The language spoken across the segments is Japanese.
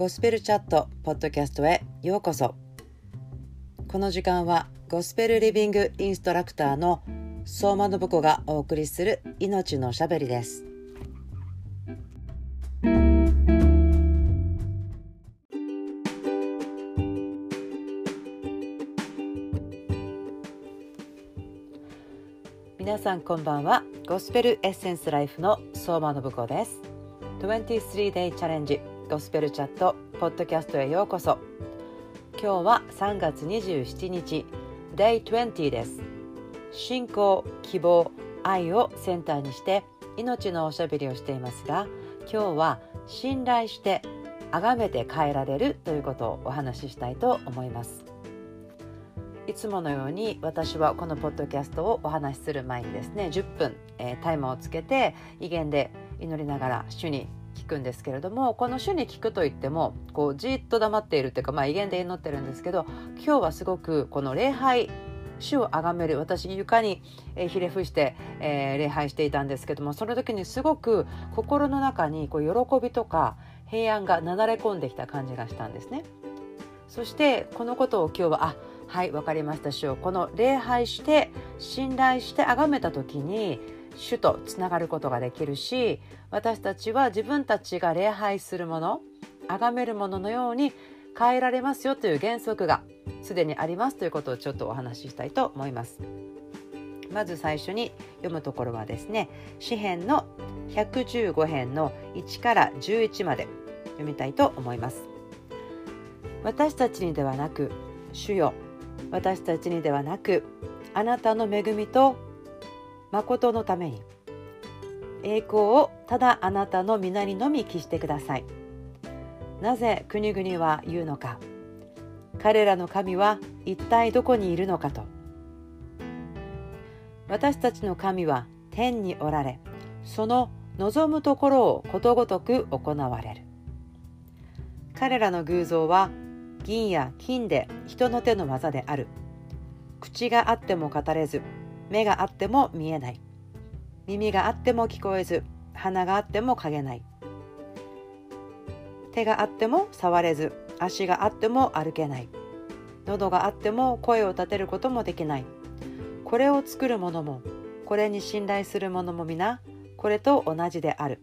ゴスペルチャットポッドキャストへようこそ。この時間はゴスペルリビングインストラクターの相馬信子がお送りする命のしゃべりです。皆さんこんばんは。ゴスペルエッセンスライフの相馬信子です。23 day チャレンジゴスペルチャットポッドキャストへようこそ。今日は3月27日 Day 20です。信仰希望愛をセンターにして命のおしゃべりをしていますが今日は信頼して崇めて変えられるということをお話ししたいと思います。いつものように私はこのポッドキャストをお話しする前にですね10分、えー、タイマーをつけて威厳で祈りながら主に聞くんですけれどもこの主に聞くといってもこうじっと黙っているっていうかまあ威厳で祈ってるんですけど今日はすごくこの礼拝主を崇める私床にひれ伏して、えー、礼拝していたんですけどもその時にすごく心の中にこう喜びとか平安がなだれ込んできた感じがしたんですね。そしてこのことを今日はあはい分かりました主をこの礼拝して信頼して崇めた時に主とつながることができるし私たちは自分たちが礼拝するもの崇めるもののように変えられますよという原則がすでにありますということをちょっとお話ししたいと思います。まず最初に読むところはですね詩編の115編の1から11まで読みたいと思います。私たちにではなく主よ私たちにではなくあなたの恵みと誠のために。栄光をただあなたの皆にのみ帰してください。なぜ国々は言うのか。彼らの神は一体どこにいるのかと。私たちの神は天におられその望むところをことごとく行われる。彼らの偶像は銀や金で人の手の技である。口があっても語れず目があっても見えない。耳があっても聞こえず鼻があっても嗅げない。手があっても触れず足があっても歩けない。喉があっても声を立てることもできない。これを作る者もこれに信頼する者も皆これと同じである。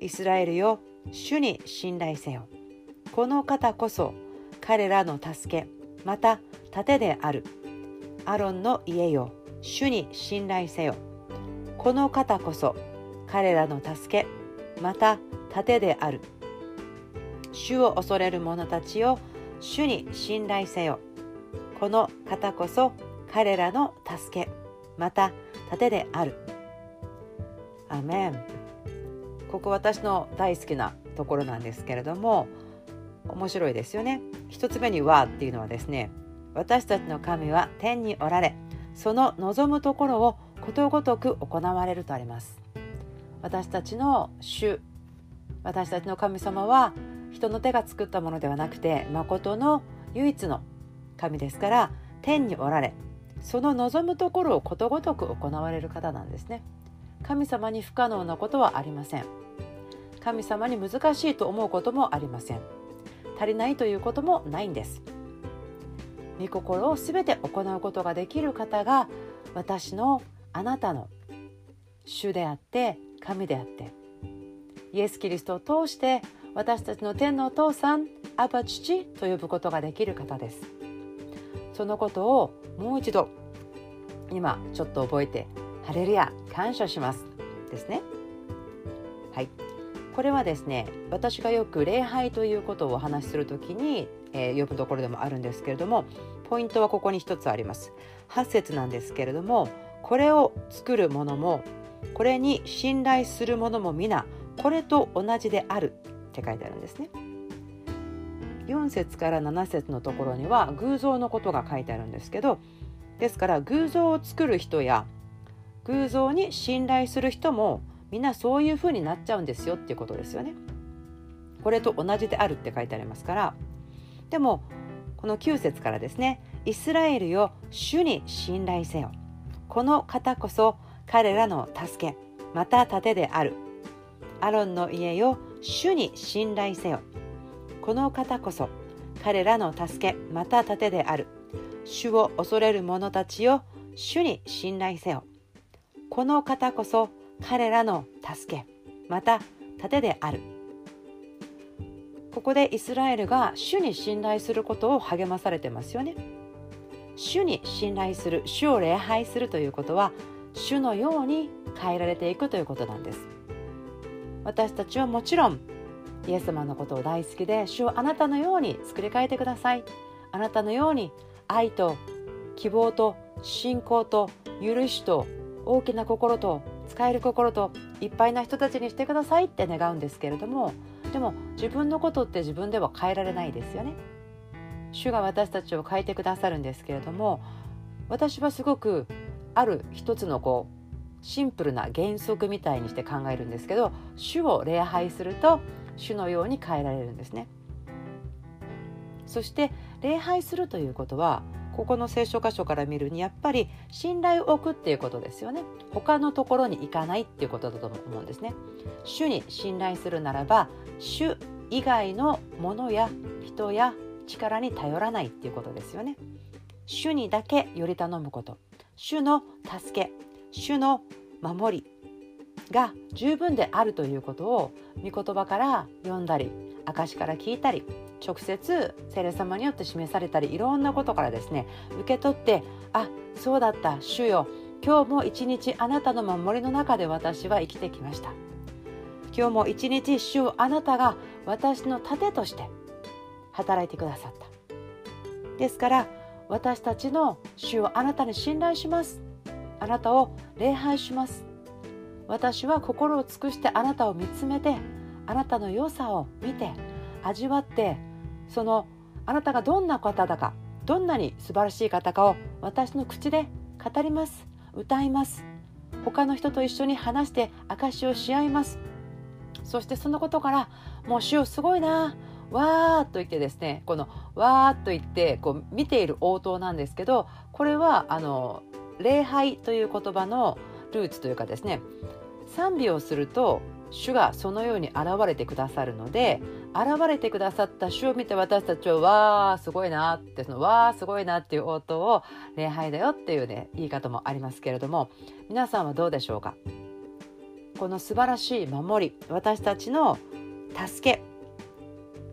イスラエルよ主に信頼せよ。この方こそ彼らの助けまた盾である。アロンの家よ。主に信頼せよ。この方こそ彼らの助けまた盾である。主を恐れる者たちを主に信頼せよ。この方こそ彼らの助けまた盾である。アメン。ここ私の大好きなところなんですけれども面白いですよね。一つ目にはっていうのはですね私たちの神は天におられその望むところをことごとく行われるとあります。私たちの主私たちの神様は人の手が作ったものではなくて誠の唯一の神ですから天におられその望むところをことごとく行われる方なんですね。神様に不可能なことはありません。神様に難しいと思うこともありません。足りないということもないんです。御心を全て行うことができる方が私のあなたの主であって神であって。イエス・キリストを通して私たちの天のお父さんアバ父と呼ぶことができる方です。そのことをもう一度今ちょっと覚えてハレルヤ感謝します。ですね。はい。これはですね私がよく礼拝ということをお話しするときに、えー、呼ぶところでもあるんですけれどもポイントはここに一つあります8節なんですけれどもこれを作るものもこれに信頼するものも皆これと同じであるって書いてあるんですね4節から7節のところには偶像のことが書いてあるんですけどですから偶像を作る人や偶像に信頼する人もみんなそういう風になっちゃうんですよっていうことですよね。これと同じであるって書いてありますからでもこの9節からですね「イスラエルよ主に信頼せよ」この方こそ彼らの助けまた盾である。アロンの家よ主に信頼せよ。この方こそ彼らの助けまた盾である。主を恐れる者たちよ主に信頼せよ。この方こそ彼らの助けまた盾である。ここでイスラエルが主に信頼することを励まされてますよね。主に信頼する主を礼拝するということは主のように変えられていくということなんです。私たちはもちろんイエス様のことを大好きで主をあなたのように作り変えてください。あなたのように愛と希望と信仰と許しと大きな心と使える心といっぱいな人たちにしてくださいって願うんですけれどもでも自分のことって自分では変えられないですよね。主が私たちを変えてくださるんですけれども私はすごくある一つのこうシンプルな原則みたいにして考えるんですけど主を礼拝すると主のように変えられるんですね。そして礼拝するということはここの聖書箇所から見るにやっぱり信頼を置くっていうことですよね。他のところに行かないっていうことだと思うんですね。主に信頼するならば主以外のものや人や力に頼らないっていうことですよね。主にだけより頼むこと。主の助け。主の守り。が十分であるということを御言葉から読んだり証から聞いたり直接聖霊様によって示されたりいろんなことからですね受け取ってあそうだった主よ今日も一日あなたの守りの中で私は生きてきました。今日も一日主をあなたが私の盾として働いてくださった。ですから私たちの主をあなたに信頼します。あなたを礼拝します。私は心を尽くしてあなたを見つめてあなたの良さを見て味わってそのあなたがどんな方だかどんなに素晴らしい方かを私の口で語ります。歌います。他の人と一緒に話して証しをし合います。そしてそのことからもう主すごいなわーっと言ってですねこのわーっと言ってこう見ている応答なんですけどこれはあの礼拝という言葉のルーツというかですね賛美をすると主がそのように現れてくださるので現れてくださった主を見て私たちはわーすごいなってそのわーすごいなっていう応答を礼拝だよっていうね言い方もありますけれども皆さんはどうでしょうか？この素晴らしい守り私たちの助け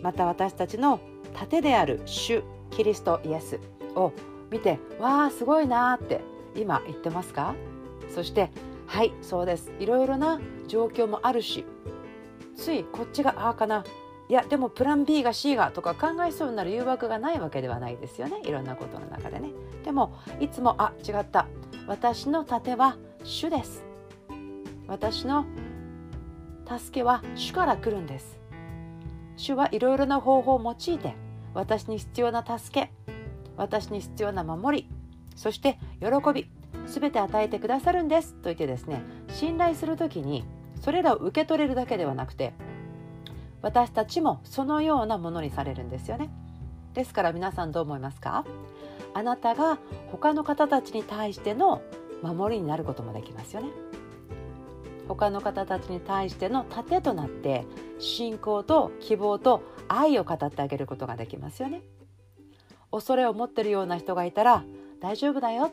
また私たちの盾である主キリストイエスを見てわーすごいなって今言ってますか？そしてはいそうです。いろいろな状況もあるしついこっちがああかな。いやでもプラン B が C がとか考えそうになる誘惑がないわけではないですよね。いろんなことの中でね。でもいつもあ違った。私の盾は主です。私の助けは主から来るんです。主はいろいろな方法を用いて私に必要な助け私に必要な守りそして喜び。全て与えてくださるんです。と言ってですね信頼する時にそれらを受け取れるだけではなくて私たちもそのようなものにされるんですよね。ですから皆さんどう思いますか？あなたが他の方たちに対しての守りになることもできますよね。他の方たちに対しての盾となって信仰と希望と愛を語ってあげることができますよね。恐れを持ってるような人がいたら大丈夫だよ。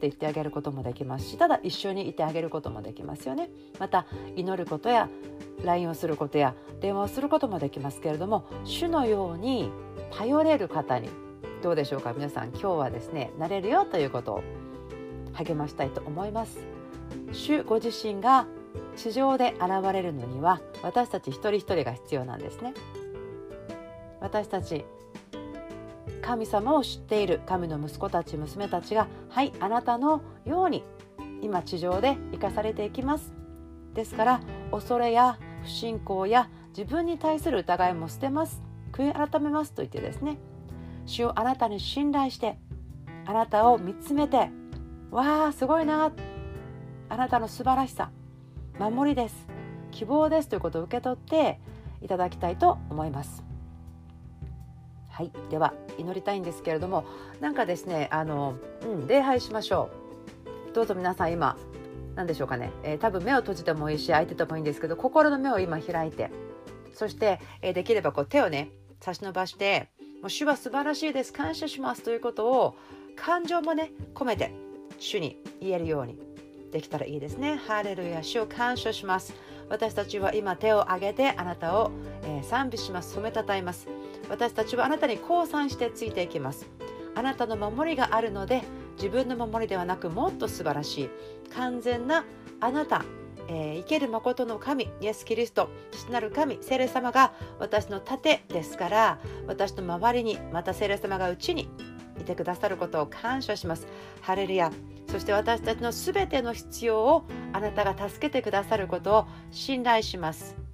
って言ってあげることもできますしただ一緒にいてあげることもできますよね。また祈ることや LINE をすることや電話をすることもできますけれども主のように頼れる方にどうでしょうか？皆さん今日はですねなれるよということを励ましたいと思います。主ご自身が地上で現れるのには私たち一人一人が必要なんですね。私たち神様を知っている。神の息子たち娘たちがはいあなたのように今地上で生かされていきます。ですから恐れや不信仰や自分に対する疑いも捨てます。悔い改めますと言ってですね。主をあなたに信頼してあなたを見つめてわあすごいな。あなたの素晴らしさ守りです希望ですということを受け取っていただきたいと思います。はいでは祈りたいんですけれどもなんかですねあの、うん、礼拝しましょうどうぞ皆さん今何でしょうかね、えー、多分目を閉じてもいいし開いててもいいんですけど心の目を今開いてそして、えー、できればこう手をね差し伸ばしてもう主は素晴らしいです感謝しますということを感情もね込めて主に言えるようにできたらいいですね。ハレルヤ主を感謝します。私たちは今手を挙げてあなたを、えー、賛美します。褒めたたえます。私たちはあなたに降参してついていきます。あなたの守りがあるので自分の守りではなくもっと素晴らしい。完全なあなたえー、生ける誠の神イエス・キリスト父なる神聖霊様が私の盾ですから私の周りにまた聖霊様がうちにいてくださることを感謝します。ハレルヤ。そして私たちのすべての必要をあなたが助けてくださることを信頼します。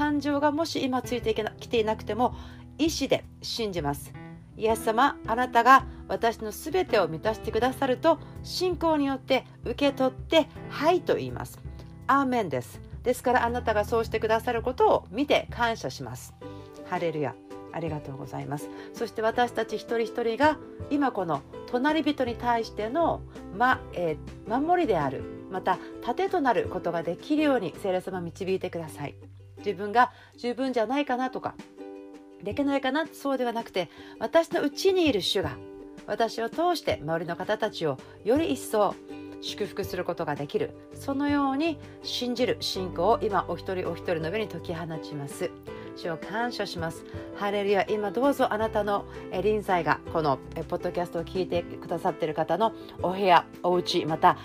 感情がもし今ついてきていなくても意志で信じます。イエス様あなたが私のすべてを満たしてくださると信仰によって受け取ってはいと言います。アーメンです。ですからあなたがそうしてくださることを見て感謝します。ハレルヤ。ありがとうございます。そして私たち一人一人が今この隣人に対しての、まえー、守りであるまた盾となることができるように聖霊様導いてください。自分が十分じゃないかなとかできないかなそうではなくて私のうちにいる主が私を通して周りの方たちをより一層祝福することができるそのように信じる信仰を今お一人お一人の上に解き放ちます。主を感謝します。ハレルヤ今どうぞあなたの臨在がこのポッドキャストを聞いてくださっている方のお部屋お家また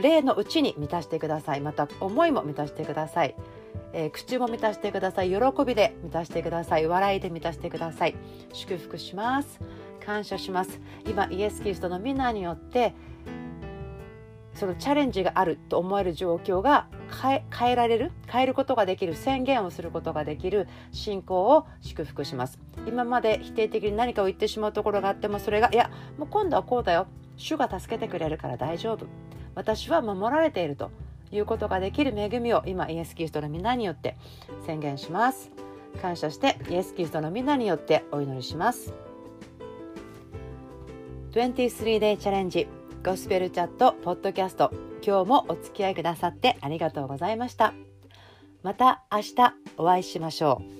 霊のうちに満たしてください。また思いも満たしてください。えー、口も満たしてください。喜びで満たしてください。笑いで満たしてください。祝福します。感謝します。今イエス・キリストの皆によってそのチャレンジがあると思える状況が変えられる？変えることができる？宣言をすることができる？信仰を祝福します。今まで否定的に何かを言ってしまうところがあってもそれがいやもう今度はこうだよ。主が助けてくれるから大丈夫。私は守られていると。いうことができる恵みを今イエス・キリストの皆によって宣言します。感謝してイエス・キリストの皆によってお祈りします。23 day チャレンジゴスペルチャットポッドキャスト。今日もお付き合いくださってありがとうございました。また明日お会いしましょう。